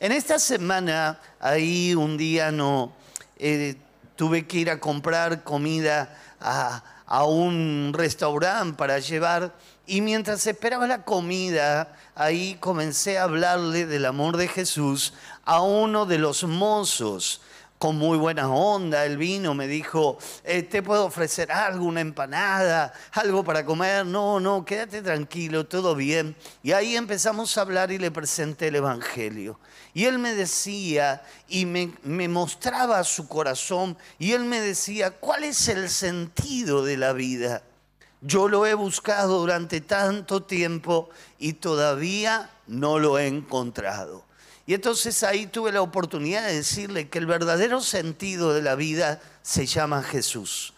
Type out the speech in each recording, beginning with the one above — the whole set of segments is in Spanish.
En esta semana, ahí un día no, eh, tuve que ir a comprar comida a, a un restaurante para llevar y mientras esperaba la comida, ahí comencé a hablarle del amor de Jesús a uno de los mozos con muy buena onda, él vino, me dijo, eh, ¿te puedo ofrecer algo, una empanada, algo para comer? No, no, quédate tranquilo, todo bien. Y ahí empezamos a hablar y le presenté el Evangelio. Y él me decía y me, me mostraba su corazón y él me decía, ¿cuál es el sentido de la vida? Yo lo he buscado durante tanto tiempo y todavía no lo he encontrado. Y entonces ahí tuve la oportunidad de decirle que el verdadero sentido de la vida se llama Jesús.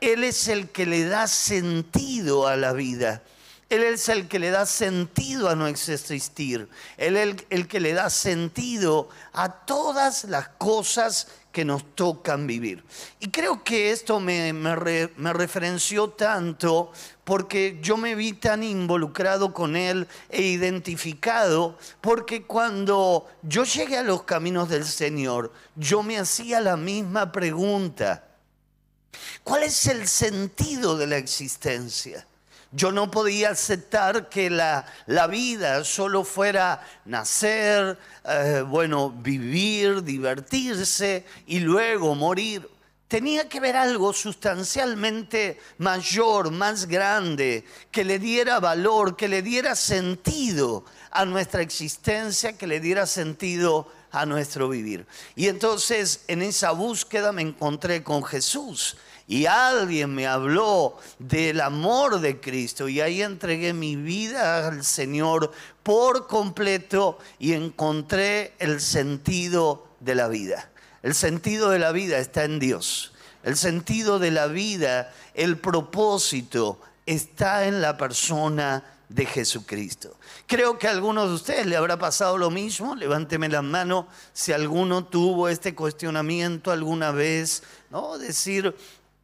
Él es el que le da sentido a la vida. Él es el que le da sentido a nuestro existir. Él es el, el que le da sentido a todas las cosas que nos tocan vivir. Y creo que esto me, me, me, referenció tanto porque yo me vi tan involucrado con él e identificado, porque cuando yo llegué a los caminos del Señor, yo me hacía la misma pregunta. ¿Cuál es el sentido de la existencia? Yo no podía aceptar que la, la vida solo fuera nacer, eh, bueno, vivir, divertirse y luego morir. Tenía que ver algo sustancialmente mayor, más grande, que le diera valor, que le diera sentido a nuestra existencia, que le diera sentido a nuestro vivir. Y entonces en esa búsqueda me encontré con Jesús y alguien me habló del amor de Cristo y ahí entregué mi vida al Señor por completo y encontré el sentido de la vida. El sentido de la vida está en Dios. El sentido de la vida, el propósito está en la persona de Jesucristo. Creo que a algunos de ustedes le habrá pasado lo mismo. Levánteme la mano si alguno tuvo este cuestionamiento alguna vez, ¿no? Decir,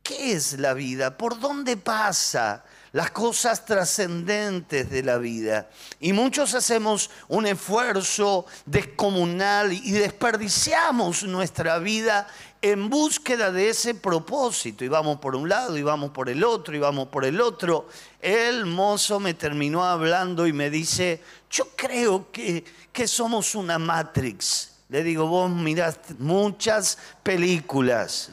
¿Qué es la vida? ¿Por dónde pasa? Las cosas trascendentes de la vida. Y muchos hacemos un esfuerzo descomunal y desperdiciamos nuestra vida en búsqueda de ese propósito. Y vamos por un lado, y vamos por el otro, y vamos por el otro. El mozo me terminó hablando y me dice, yo creo que, que somos una Matrix. Le digo, vos mirás muchas películas.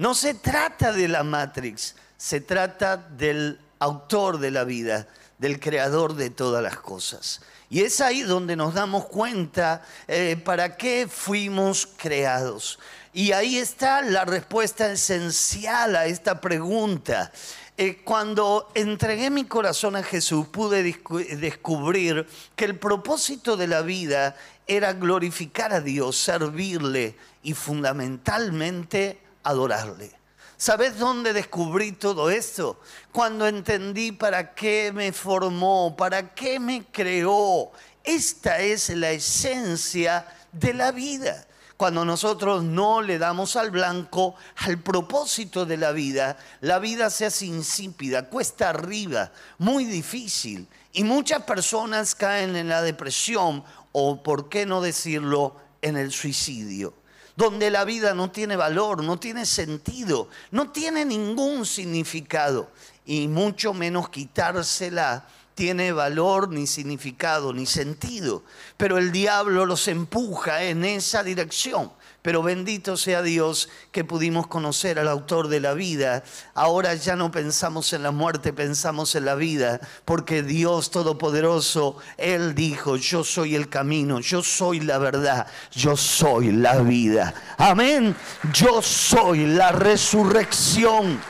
No se trata de la Matrix, se trata del autor de la vida, del creador de todas las cosas. Y es ahí donde nos damos cuenta eh, para qué fuimos creados. Y ahí está la respuesta esencial a esta pregunta. Eh, cuando entregué mi corazón a Jesús, pude descubrir que el propósito de la vida era glorificar a Dios, servirle y fundamentalmente adorarle. ¿Sabes dónde descubrí todo esto? Cuando entendí para qué me formó, para qué me creó. Esta es la esencia de la vida. Cuando nosotros no le damos al blanco al propósito de la vida, la vida se hace insípida, cuesta arriba, muy difícil. Y muchas personas caen en la depresión o, por qué no decirlo, en el suicidio donde la vida no tiene valor, no tiene sentido, no tiene ningún significado y mucho menos quitársela tiene valor, ni significado, ni sentido. Pero el diablo los empuja en esa dirección. Pero bendito sea Dios que pudimos conocer al autor de la vida. Ahora ya no pensamos en la muerte, pensamos en la vida, porque Dios Todopoderoso, Él dijo, yo soy el camino, yo soy la verdad, yo soy la vida. Amén, yo soy la resurrección.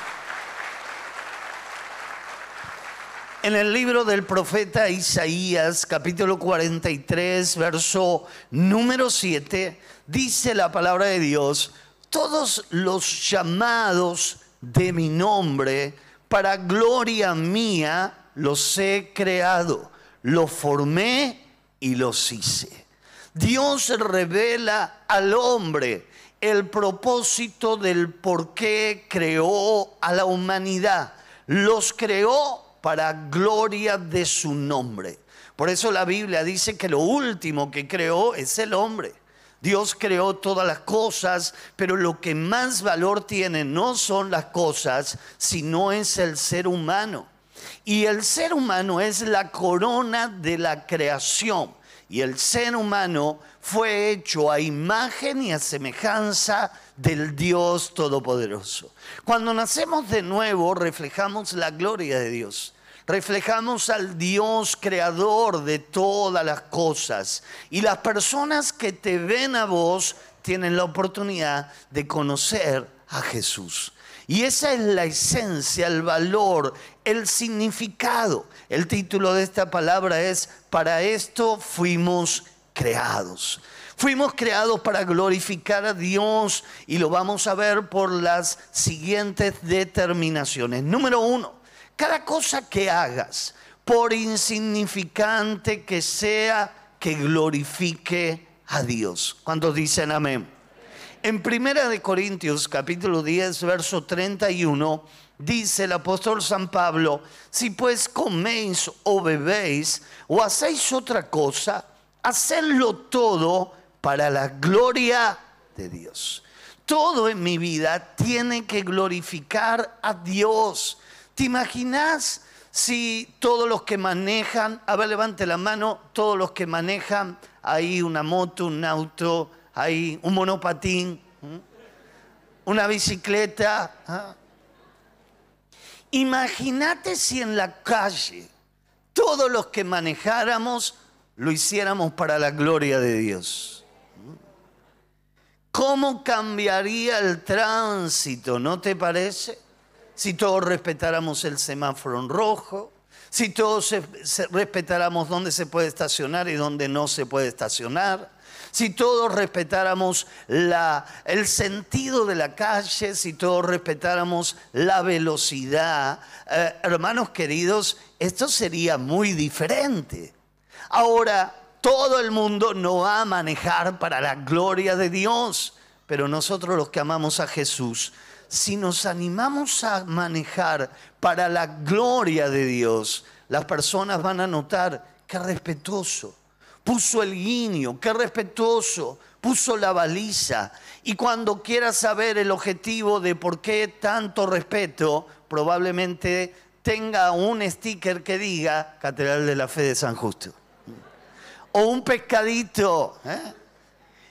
En el libro del profeta Isaías, capítulo 43, verso número 7, dice la palabra de Dios, todos los llamados de mi nombre, para gloria mía, los he creado, los formé y los hice. Dios revela al hombre el propósito del por qué creó a la humanidad. Los creó para gloria de su nombre. Por eso la Biblia dice que lo último que creó es el hombre. Dios creó todas las cosas, pero lo que más valor tiene no son las cosas, sino es el ser humano. Y el ser humano es la corona de la creación. Y el ser humano fue hecho a imagen y a semejanza del Dios Todopoderoso. Cuando nacemos de nuevo, reflejamos la gloria de Dios. Reflejamos al Dios creador de todas las cosas. Y las personas que te ven a vos tienen la oportunidad de conocer a Jesús. Y esa es la esencia, el valor, el significado. El título de esta palabra es, para esto fuimos creados. Fuimos creados para glorificar a Dios y lo vamos a ver por las siguientes determinaciones. Número uno, cada cosa que hagas, por insignificante que sea, que glorifique a Dios. ¿Cuántos dicen amén? En Primera de Corintios capítulo 10, verso 31, dice el apóstol San Pablo, si pues coméis o bebéis o hacéis otra cosa, hacedlo todo para la gloria de Dios. Todo en mi vida tiene que glorificar a Dios. ¿Te imaginas si todos los que manejan, a ver, levante la mano, todos los que manejan ahí una moto, un auto, ahí un monopatín, una bicicleta? ¿ah? Imagínate si en la calle todos los que manejáramos lo hiciéramos para la gloria de Dios. ¿Cómo cambiaría el tránsito, no te parece? Si todos respetáramos el semáforo rojo, si todos respetáramos dónde se puede estacionar y dónde no se puede estacionar, si todos respetáramos el sentido de la calle, si todos respetáramos la velocidad, eh, hermanos queridos, esto sería muy diferente. Ahora, todo el mundo no va a manejar para la gloria de Dios, pero nosotros los que amamos a Jesús, si nos animamos a manejar para la gloria de Dios, las personas van a notar qué respetuoso, puso el guiño, qué respetuoso, puso la baliza. Y cuando quieras saber el objetivo de por qué tanto respeto, probablemente tenga un sticker que diga Catedral de la Fe de San Justo o un pescadito. ¿eh?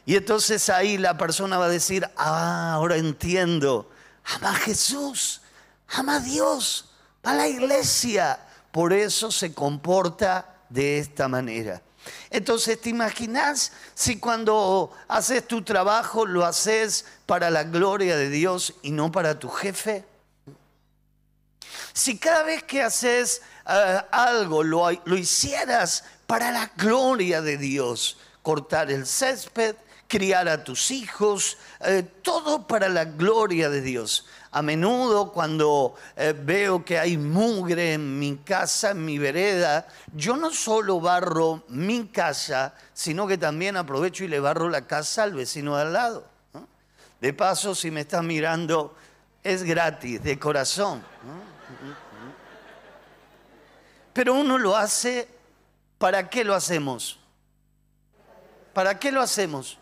Y entonces ahí la persona va a decir, ah, ahora entiendo, ama a Jesús, ama a Dios, va a la iglesia, por eso se comporta de esta manera. Entonces, ¿te imaginas si cuando haces tu trabajo lo haces para la gloria de Dios y no para tu jefe? Si cada vez que haces eh, algo lo, lo hicieras para la gloria de Dios. Cortar el césped, criar a tus hijos, eh, todo para la gloria de Dios. A menudo cuando eh, veo que hay mugre en mi casa, en mi vereda, yo no solo barro mi casa, sino que también aprovecho y le barro la casa al vecino de al lado. De paso, si me estás mirando, es gratis, de corazón. Pero uno lo hace ¿Para qué lo hacemos? ¿Para qué lo hacemos?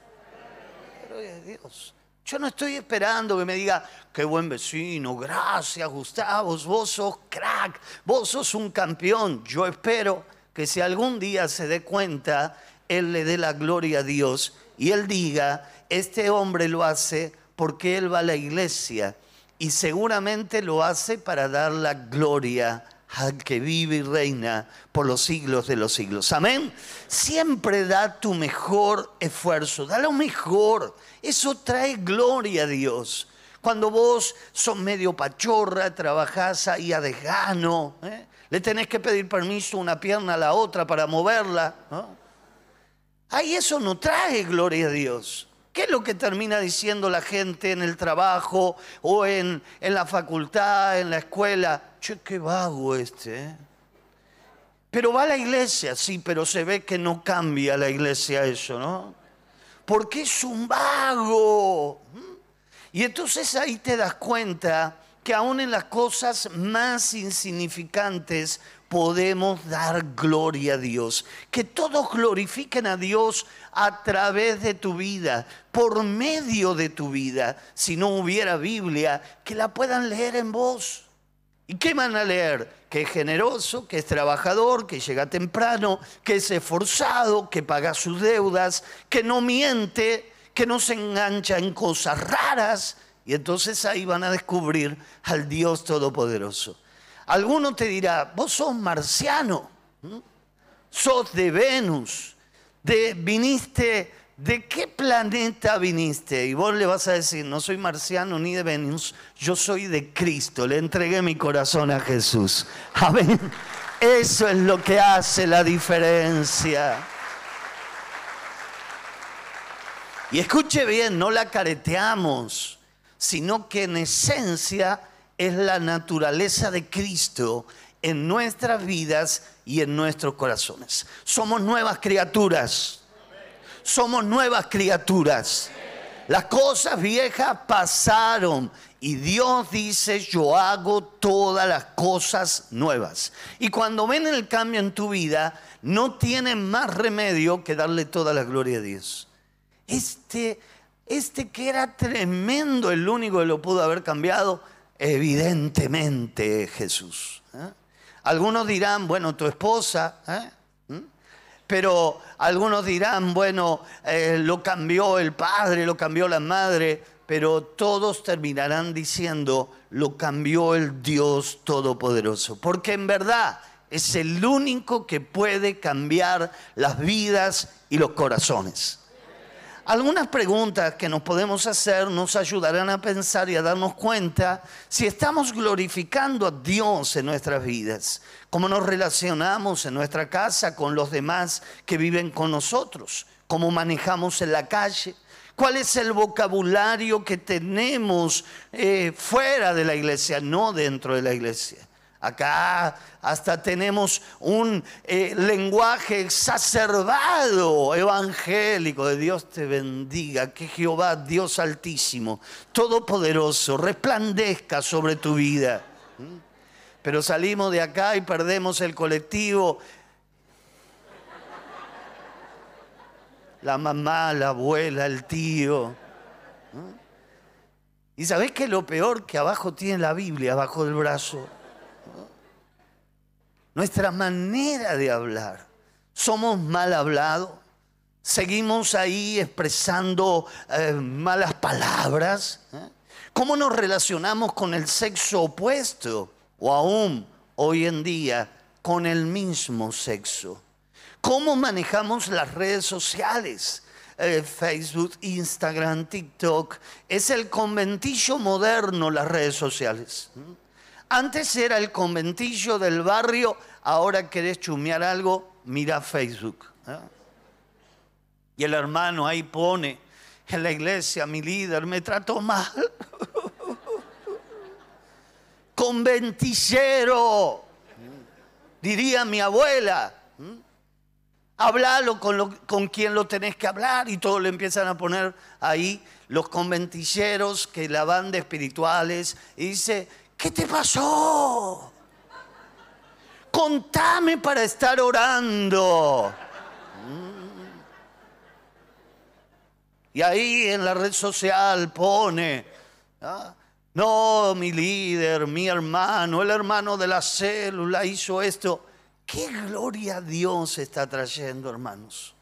Dios. Yo no estoy esperando que me diga, qué buen vecino, gracias Gustavo, vos sos crack, vos sos un campeón. Yo espero que si algún día se dé cuenta, Él le dé la gloria a Dios y Él diga, este hombre lo hace porque Él va a la iglesia y seguramente lo hace para dar la gloria al que vive y reina por los siglos de los siglos. Amén. Siempre da tu mejor esfuerzo, da lo mejor. Eso trae gloria a Dios. Cuando vos sos medio pachorra, trabajás ahí a desgano, ¿eh? le tenés que pedir permiso una pierna a la otra para moverla. Ahí eso no trae gloria a Dios. ¿Qué es lo que termina diciendo la gente en el trabajo o en, en la facultad, en la escuela? Che, qué vago este. ¿eh? Pero va a la iglesia, sí, pero se ve que no cambia la iglesia eso, ¿no? Porque es un vago. Y entonces ahí te das cuenta que aún en las cosas más insignificantes podemos dar gloria a Dios. Que todos glorifiquen a Dios a través de tu vida, por medio de tu vida. Si no hubiera Biblia, que la puedan leer en voz. ¿Y qué van a leer? Que es generoso, que es trabajador, que llega temprano, que es esforzado, que paga sus deudas, que no miente, que no se engancha en cosas raras. Y entonces ahí van a descubrir al Dios Todopoderoso. Alguno te dirá, vos sos marciano, sos de Venus, de, viniste, ¿de qué planeta viniste? Y vos le vas a decir, no soy marciano ni de Venus, yo soy de Cristo, le entregué mi corazón a Jesús. Amén. Eso es lo que hace la diferencia. Y escuche bien, no la careteamos, sino que en esencia es la naturaleza de Cristo en nuestras vidas y en nuestros corazones. Somos nuevas criaturas. Somos nuevas criaturas. Las cosas viejas pasaron y Dios dice, yo hago todas las cosas nuevas. Y cuando ven el cambio en tu vida, no tienen más remedio que darle toda la gloria a Dios. Este, este que era tremendo, el único que lo pudo haber cambiado, Evidentemente Jesús. ¿eh? Algunos dirán, bueno, tu esposa, ¿eh? ¿Mm? pero algunos dirán, bueno, eh, lo cambió el padre, lo cambió la madre, pero todos terminarán diciendo, lo cambió el Dios Todopoderoso, porque en verdad es el único que puede cambiar las vidas y los corazones. Algunas preguntas que nos podemos hacer nos ayudarán a pensar y a darnos cuenta si estamos glorificando a Dios en nuestras vidas, cómo nos relacionamos en nuestra casa con los demás que viven con nosotros, cómo manejamos en la calle, cuál es el vocabulario que tenemos eh, fuera de la iglesia, no dentro de la iglesia. Acá hasta tenemos un eh, lenguaje exacerbado evangélico de Dios te bendiga, que Jehová, Dios altísimo, todopoderoso, resplandezca sobre tu vida. ¿Mm? Pero salimos de acá y perdemos el colectivo. La mamá, la abuela, el tío. ¿Mm? ¿Y sabés qué es lo peor? Que abajo tiene la Biblia, abajo del brazo nuestra manera de hablar. Somos mal hablados, seguimos ahí expresando eh, malas palabras. ¿eh? ¿Cómo nos relacionamos con el sexo opuesto o aún hoy en día con el mismo sexo? ¿Cómo manejamos las redes sociales? Eh, Facebook, Instagram, TikTok. Es el conventillo moderno las redes sociales. Antes era el conventillo del barrio, ahora querés chumear algo, mira Facebook. ¿eh? Y el hermano ahí pone, en la iglesia mi líder me trató mal. Conventillero, diría mi abuela. Hablalo con, con quien lo tenés que hablar y todos le empiezan a poner ahí los conventilleros que la banda espirituales y dice, ¿qué te pasó? Contame para estar orando. Y ahí en la red social pone, ¿ah? no, mi líder, mi hermano, el hermano de la célula hizo esto. ¿Qué gloria Dios está trayendo, hermanos?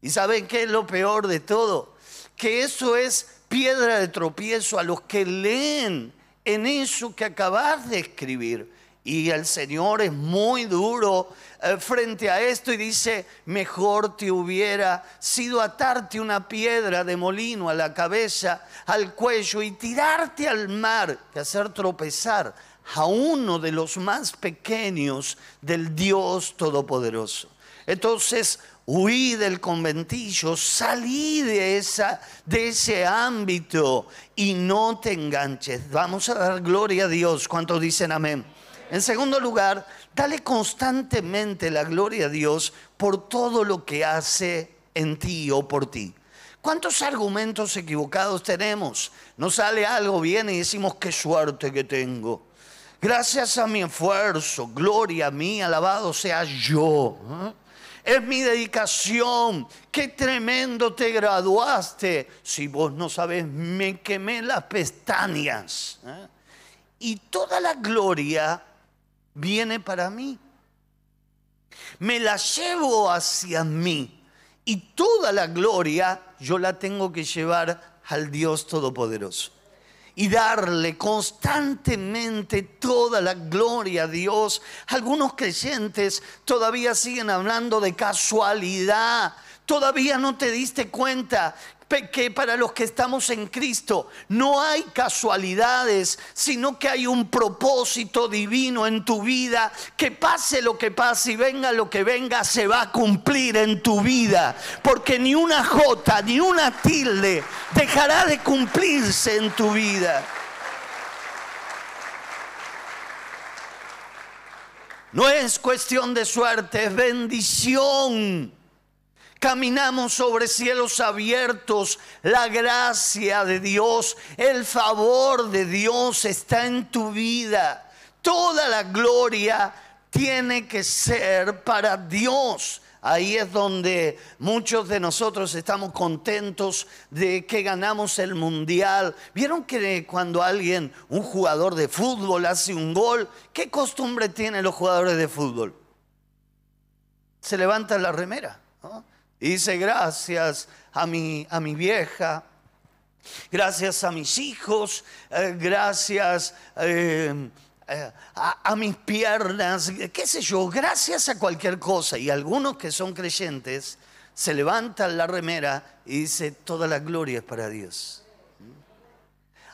¿Y saben qué es lo peor de todo? Que eso es piedra de tropiezo a los que leen en eso que acabas de escribir. Y el Señor es muy duro eh, frente a esto y dice, mejor te hubiera sido atarte una piedra de molino a la cabeza, al cuello y tirarte al mar que hacer tropezar a uno de los más pequeños del Dios Todopoderoso. Entonces, huí del conventillo, salí de, ese ámbito y no te enganches. Vamos a dar gloria a Dios. ¿Cuántos dicen amén? En segundo lugar, dale constantemente la gloria a Dios por todo lo que hace en ti o por ti. ¿Cuántos argumentos equivocados tenemos? Nos sale algo bien y decimos, qué suerte que tengo. gracias a mi esfuerzo, gloria a mí, alabado sea yo. ¿eh? Es mi dedicación. Qué tremendo te graduaste. Si vos no sabes, me quemé las pestañas. ¿eh? Y toda la gloria viene para mí. Me la llevo hacia mí. Y toda la gloria yo la tengo que llevar al Dios Todopoderoso y darle constantemente toda la gloria a Dios. Algunos creyentes todavía siguen hablando de casualidad. Todavía no te diste cuenta que para los que estamos en Cristo no hay casualidades, sino que hay un propósito divino en tu vida, que pase lo que pase y venga lo que venga, se va a cumplir en tu vida, porque ni una jota, ni una tilde dejará de cumplirse en tu vida. No es cuestión de suerte, es bendición. Caminamos sobre cielos abiertos. La gracia de Dios, el favor de Dios está en tu vida. Toda la gloria tiene que ser para Dios. Ahí es donde muchos de nosotros estamos contentos de que ganamos el mundial. ¿Vieron que cuando alguien, un jugador de fútbol, hace un gol, qué costumbre tienen los jugadores de fútbol? Se levantan la remera. ¿no? Y dice, gracias a mi, a mi vieja, gracias a mis hijos, eh, gracias eh, eh, a, mis piernas, qué sé yo, gracias a cualquier cosa. Y algunos que son creyentes se levantan la remera y dice, toda la gloria es para Dios.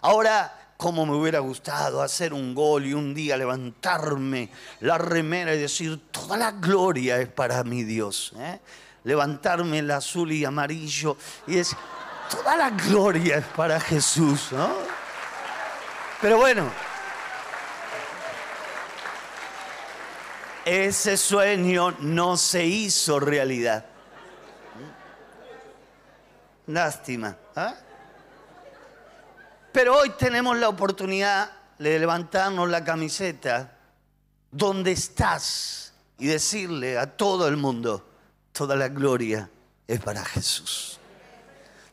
Ahora, como me hubiera gustado hacer un gol y un día levantarme la remera y decir, toda la gloria es para mi Dios levantarme el azul y amarillo y es toda la gloria es para Jesús, ¿no? Pero bueno, ese sueño no se hizo realidad. Lástima. ¿ah? Pero hoy tenemos la oportunidad de levantarnos la camiseta donde estás y decirle a todo el mundo, toda la gloria es para Jesús.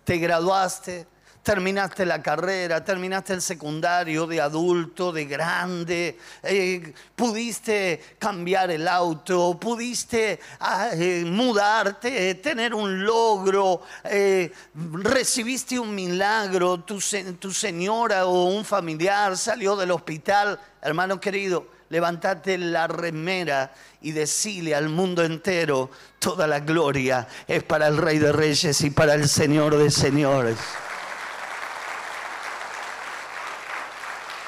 Te graduaste, terminaste la carrera, terminaste el secundario de adulto, de grande, eh, pudiste cambiar el auto, pudiste ah, eh, mudarte, tener un logro, eh, recibiste un milagro, tu, tu señora o un familiar salió del hospital, hermano querido, levántate la remera y decile al mundo entero, toda la gloria es para el Rey de Reyes y para el Señor de Señores.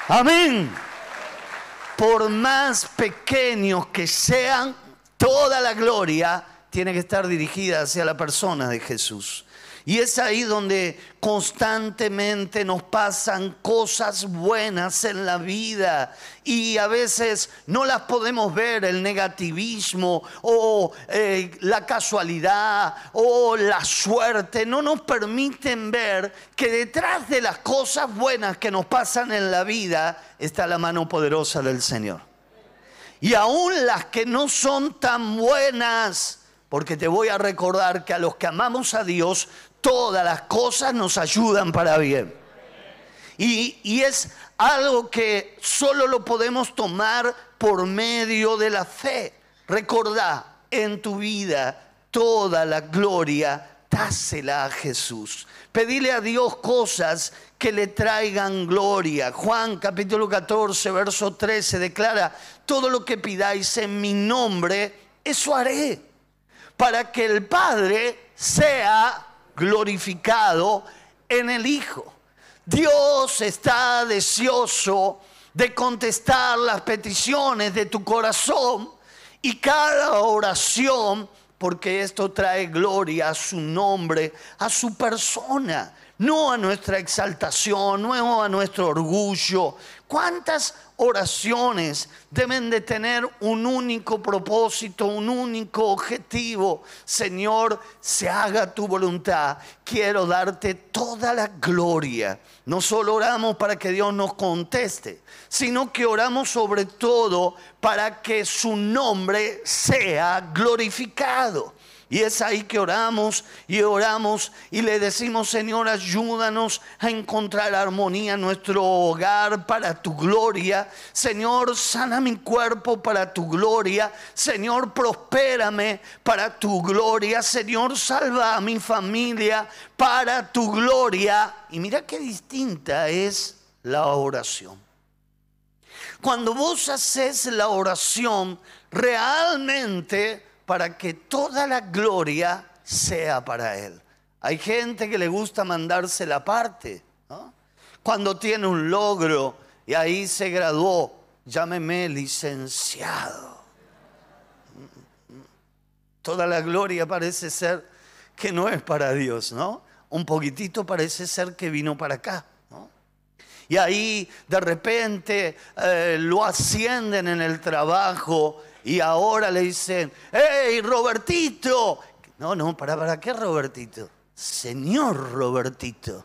Amén. Por más pequeños que sean, toda la gloria tiene que estar dirigida hacia la persona de Jesús. Y es ahí donde constantemente nos pasan cosas buenas en la vida y a veces no las podemos ver, el negativismo o eh, la casualidad o la suerte, no nos permiten ver que detrás de las cosas buenas que nos pasan en la vida está la mano poderosa del Señor. Y aún las que no son tan buenas, porque te voy a recordar que a los que amamos a Dios, todas las cosas nos ayudan para bien. Y, es algo que solo lo podemos tomar por medio de la fe. Recordá, en tu vida toda la gloria, dásela a Jesús. Pedile a Dios cosas que le traigan gloria. Juan capítulo 14, verso 13 declara, todo lo que pidáis en mi nombre, eso haré, para que el Padre sea glorificado en el Hijo. Dios está deseoso de contestar las peticiones de tu corazón y cada oración, porque esto trae gloria a su nombre, a su persona. No a nuestra exaltación, no a nuestro orgullo. ¿Cuántas oraciones deben de tener un único propósito, un único objetivo? Señor, se haga tu voluntad. Quiero darte toda la gloria. No solo oramos para que Dios nos conteste, sino que oramos sobre todo para que su nombre sea glorificado. Y es ahí que oramos y oramos y le decimos, Señor, ayúdanos a encontrar armonía en nuestro hogar para tu gloria. Señor, sana mi cuerpo para tu gloria. Señor, prospérame para tu gloria. Señor, salva a mi familia para tu gloria. Y mira qué distinta es la oración. Cuando vos haces la oración, realmente para que toda la gloria sea para Él. Hay gente que le gusta mandarse la parte, Cuando tiene un logro y ahí se graduó, llámeme licenciado. Toda la gloria parece ser que no es para Dios, ¿no? Un poquitito parece ser que vino para acá. Y ahí de repente eh, lo ascienden en el trabajo y ahora le dicen, ¡Hey, Robertito! No, no, ¿para, para qué Robertito? Señor Robertito.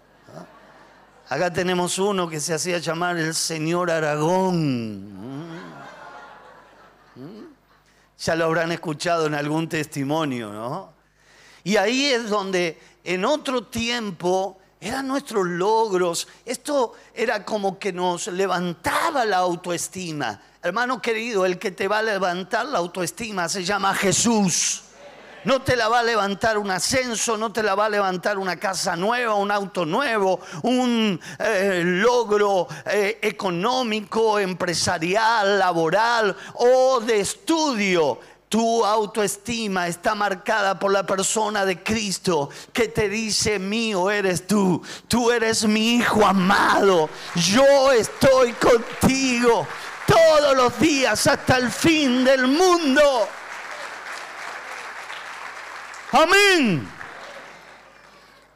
Acá tenemos uno que se hacía llamar el señor Aragón. Ya lo habrán escuchado en algún testimonio, ¿no? Y ahí es donde en otro tiempo eran nuestros logros. Esto era como que nos levantaba la autoestima. Hermano querido, el que te va a levantar la autoestima se llama Jesús. No te la va a levantar un ascenso, no te la va a levantar una casa nueva, un auto nuevo, un eh, logro eh, económico, empresarial, laboral o de estudio. Tu autoestima está marcada por la persona de Cristo que te dice, mío eres tú, tú eres mi hijo amado, yo estoy contigo todos los días hasta el fin del mundo. Amén.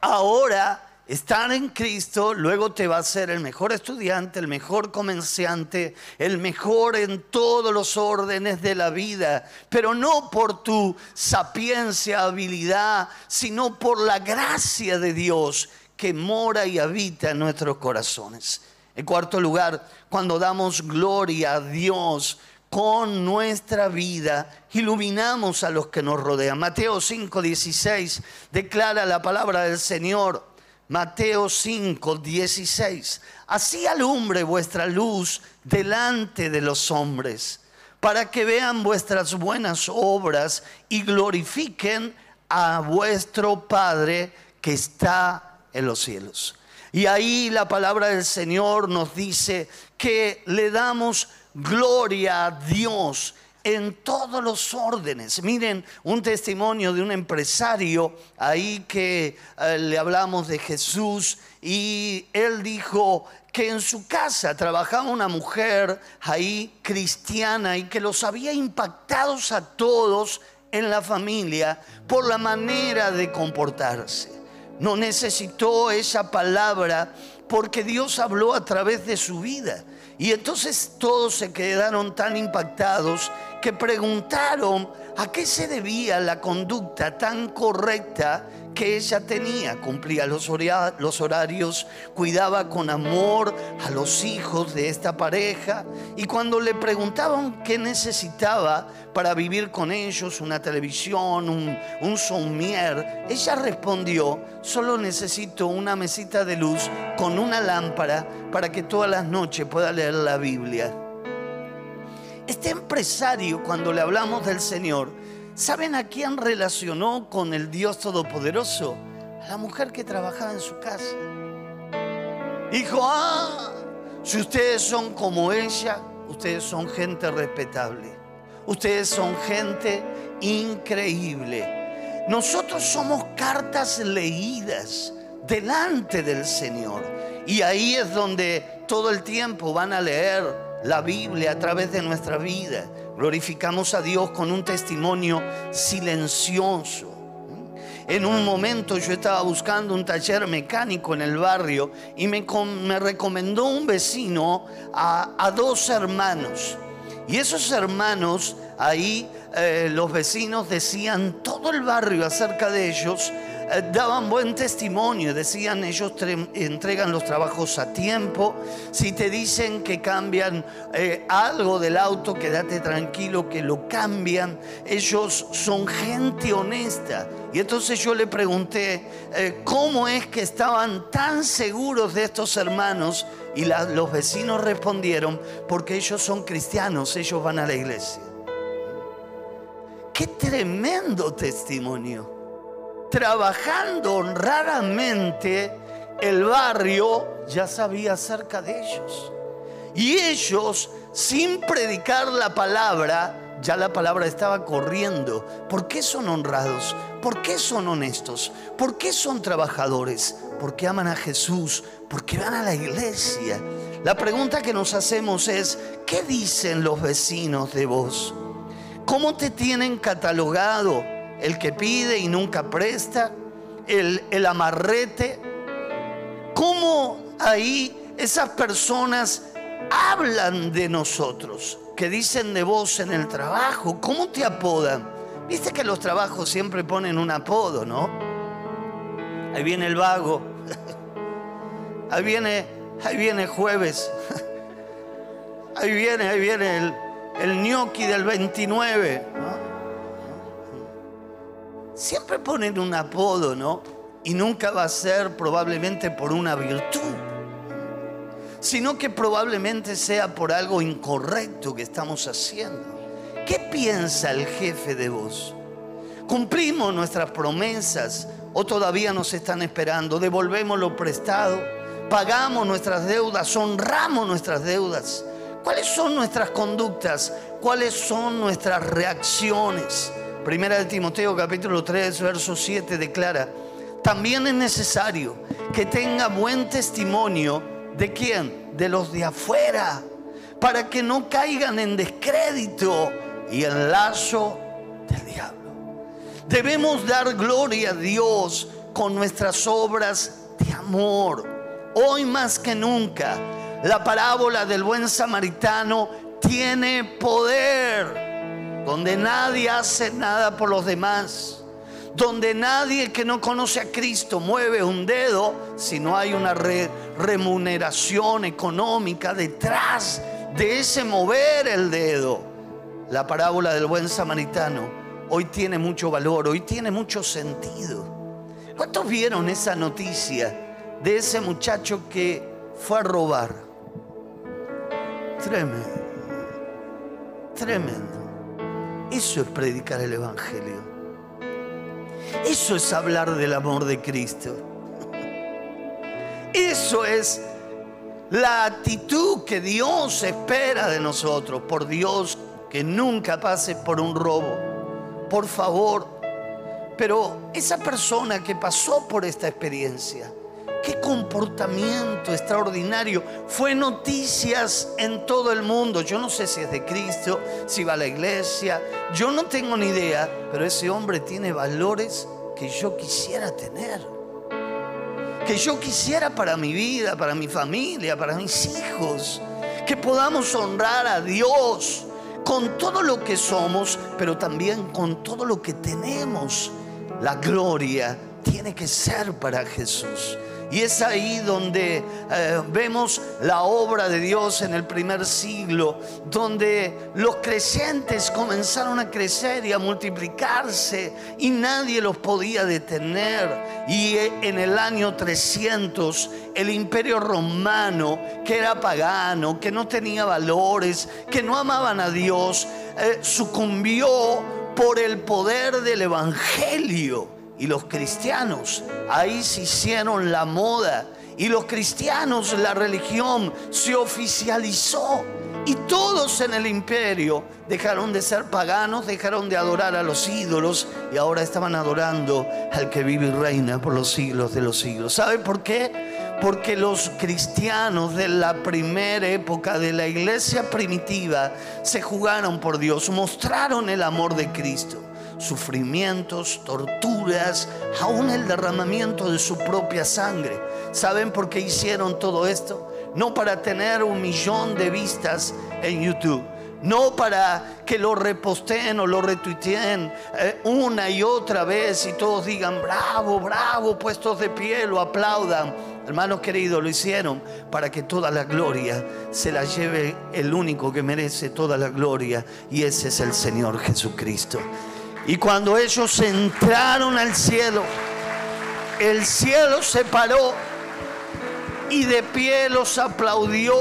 Ahora, estar en Cristo luego te va a ser el mejor estudiante, el mejor comerciante, el mejor en todos los órdenes de la vida, pero no por tu sapiencia, habilidad, sino por la gracia de Dios que mora y habita en nuestros corazones. En cuarto lugar, cuando damos gloria a Dios con nuestra vida, iluminamos a los que nos rodean. Mateo 5:16 declara la palabra del Señor. Mateo 5:16. Así alumbre vuestra luz delante de los hombres, para que vean vuestras buenas obras y glorifiquen a vuestro Padre que está en los cielos. Y ahí la palabra del Señor nos dice que le damos gloria a Dios en todos los órdenes. Miren, un testimonio de un empresario ahí que eh, le hablamos de Jesús y él dijo que en su casa trabajaba una mujer ahí cristiana y que los había impactados a todos en la familia por la manera de comportarse no necesitó esa palabra porque Dios habló a través de su vida. Y entonces todos se quedaron tan impactados que preguntaron a qué se debía la conducta tan correcta que ella tenía. Cumplía los horarios, cuidaba con amor a los hijos de esta pareja. Y cuando le preguntaban qué necesitaba para vivir con ellos, una televisión, un, un somier, ella respondió, solo necesito una mesita de luz con una lámpara para que todas las noches pueda leer la Biblia. Este empresario, cuando le hablamos del Señor, ¿Saben a quién relacionó con el Dios Todopoderoso? A la mujer que trabajaba en su casa. Dijo, ah, si ustedes son como ella, ustedes son gente respetable. Ustedes son gente increíble. Nosotros somos cartas leídas delante del Señor. Y ahí es donde todo el tiempo van a leer la Biblia a través de nuestra vida Glorificamos a Dios con un testimonio silencioso. En un momento yo estaba buscando un taller mecánico en el barrio y me, me recomendó un vecino a, dos hermanos. Y esos hermanos ahí eh, los vecinos decían todo el barrio acerca de ellos, daban buen testimonio, decían ellos entregan los trabajos a tiempo, si te dicen que cambian eh, algo del auto, quédate tranquilo que lo cambian, ellos son gente honesta. Y entonces yo le pregunté, ¿cómo es que estaban tan seguros de estos hermanos? Y los vecinos respondieron, porque ellos son cristianos, ellos van a la iglesia. Qué tremendo testimonio. Trabajando honradamente, el barrio ya sabía acerca de ellos. Y ellos, sin predicar la palabra, ya la palabra estaba corriendo. ¿Por qué son honrados? ¿Por qué son honestos? ¿Por qué son trabajadores? Porque aman a Jesús, porque van a la iglesia. La pregunta que nos hacemos es, ¿qué dicen los vecinos de vos? ¿Cómo te tienen catalogado? El que pide y nunca presta, el, el amarrete. ¿Cómo ahí esas personas hablan de nosotros? Que dicen de vos en el trabajo. ¿Cómo te apodan? Viste que los trabajos siempre ponen un apodo, ¿no? Ahí viene el vago. Ahí viene, ahí viene jueves. Ahí viene, ahí viene el, el gnocchi del 29. Siempre ponen un apodo, ¿no? Y nunca va a ser probablemente por una virtud, sino que probablemente sea por algo incorrecto que estamos haciendo. ¿Qué piensa el jefe de vos? ¿Cumplimos nuestras promesas o todavía nos están esperando? ¿Devolvemos lo prestado? ¿Pagamos nuestras deudas? ¿Honramos nuestras deudas? ¿Cuáles son nuestras conductas? ¿Cuáles son nuestras reacciones? Primera de Timoteo capítulo 3, verso 7 declara, también es necesario que tenga buen testimonio de quién? De los de afuera, para que no caigan en descrédito y en lazo del diablo. Debemos dar gloria a Dios con nuestras obras de amor. Hoy más que nunca la parábola del buen samaritano tiene poder, donde nadie hace nada por los demás, donde nadie que no conoce a Cristo mueve un dedo si no hay una remuneración económica detrás de ese mover el dedo. La parábola del buen samaritano hoy tiene mucho valor, hoy tiene mucho sentido. ¿Cuántos vieron esa noticia de ese muchacho que fue a robar? Tremendo. Tremendo. Eso es predicar el Evangelio. Eso es hablar del amor de Cristo. Eso es la actitud que Dios espera de nosotros. Por Dios, que nunca pase por un robo. Por favor. Pero esa persona que pasó por esta experiencia, qué comportamiento extraordinario. Fue noticias en todo el mundo. Yo no sé si es de Cristo, si va a la iglesia. Yo no tengo ni idea, pero ese hombre tiene valores que yo quisiera tener. Que yo quisiera para mi vida, para mi familia, para mis hijos. Que podamos honrar a Dios con todo lo que somos, pero también con todo lo que tenemos. La gloria tiene que ser para Jesús. Y es ahí donde eh, vemos la obra de Dios en el primer siglo, donde los creyentes comenzaron a crecer y a multiplicarse y nadie los podía detener. Y eh, en el año 300 el imperio romano, que era pagano, que no tenía valores, que no amaban a Dios, eh, sucumbió por el poder del Evangelio. Y los cristianos ahí se hicieron la moda. Y los cristianos, la religión se oficializó. Y todos en el imperio dejaron de ser paganos, dejaron de adorar a los ídolos y ahora estaban adorando al que vive y reina por los siglos de los siglos. ¿Sabe por qué? Porque los cristianos de la primera época de la iglesia primitiva se jugaron por Dios, mostraron el amor de Cristo sufrimientos, torturas, aún el derramamiento de su propia sangre. ¿Saben por qué hicieron todo esto? No para tener un millón de vistas en YouTube no para que lo reposteen o lo retuiteen eh, una y otra vez y todos digan, bravo, bravo, puestos de pie, lo aplaudan. Hermanos queridos, lo hicieron para que toda la gloria se la lleve el único que merece toda la gloria y ese es el Señor Jesucristo. Y cuando ellos entraron al cielo, el cielo se paró y de pie los aplaudió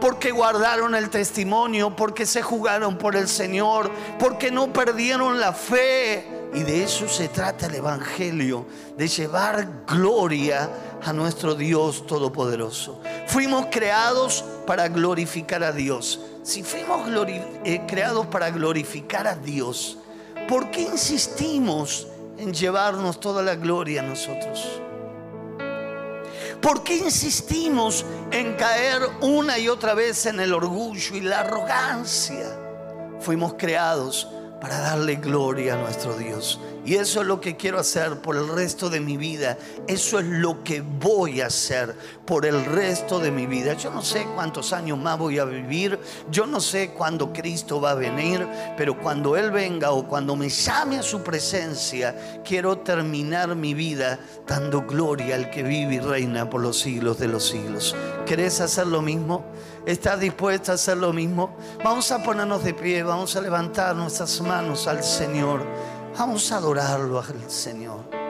porque guardaron el testimonio, porque se jugaron por el Señor, porque no perdieron la fe. Y de eso se trata el Evangelio, de llevar gloria a nuestro Dios Todopoderoso. Fuimos creados para glorificar a Dios. Si fuimos eh, creados para glorificar a Dios, ¿por qué insistimos en llevarnos toda la gloria a nosotros? ¿Por qué insistimos en caer una y otra vez en el orgullo y la arrogancia? Fuimos creados para darle gloria a nuestro Dios. Y eso es lo que quiero hacer por el resto de mi vida. Eso es lo que voy a hacer por el resto de mi vida. Yo no sé cuántos años más voy a vivir. Yo no sé cuándo Cristo va a venir. Pero cuando Él venga o cuando me llame a su presencia, quiero terminar mi vida dando gloria al que vive y reina por los siglos de los siglos. ¿Querés hacer lo mismo? ¿Estás dispuesta a hacer lo mismo? Vamos a ponernos de pie, vamos a levantar nuestras manos al Señor. Vamos a adorarlo al Señor.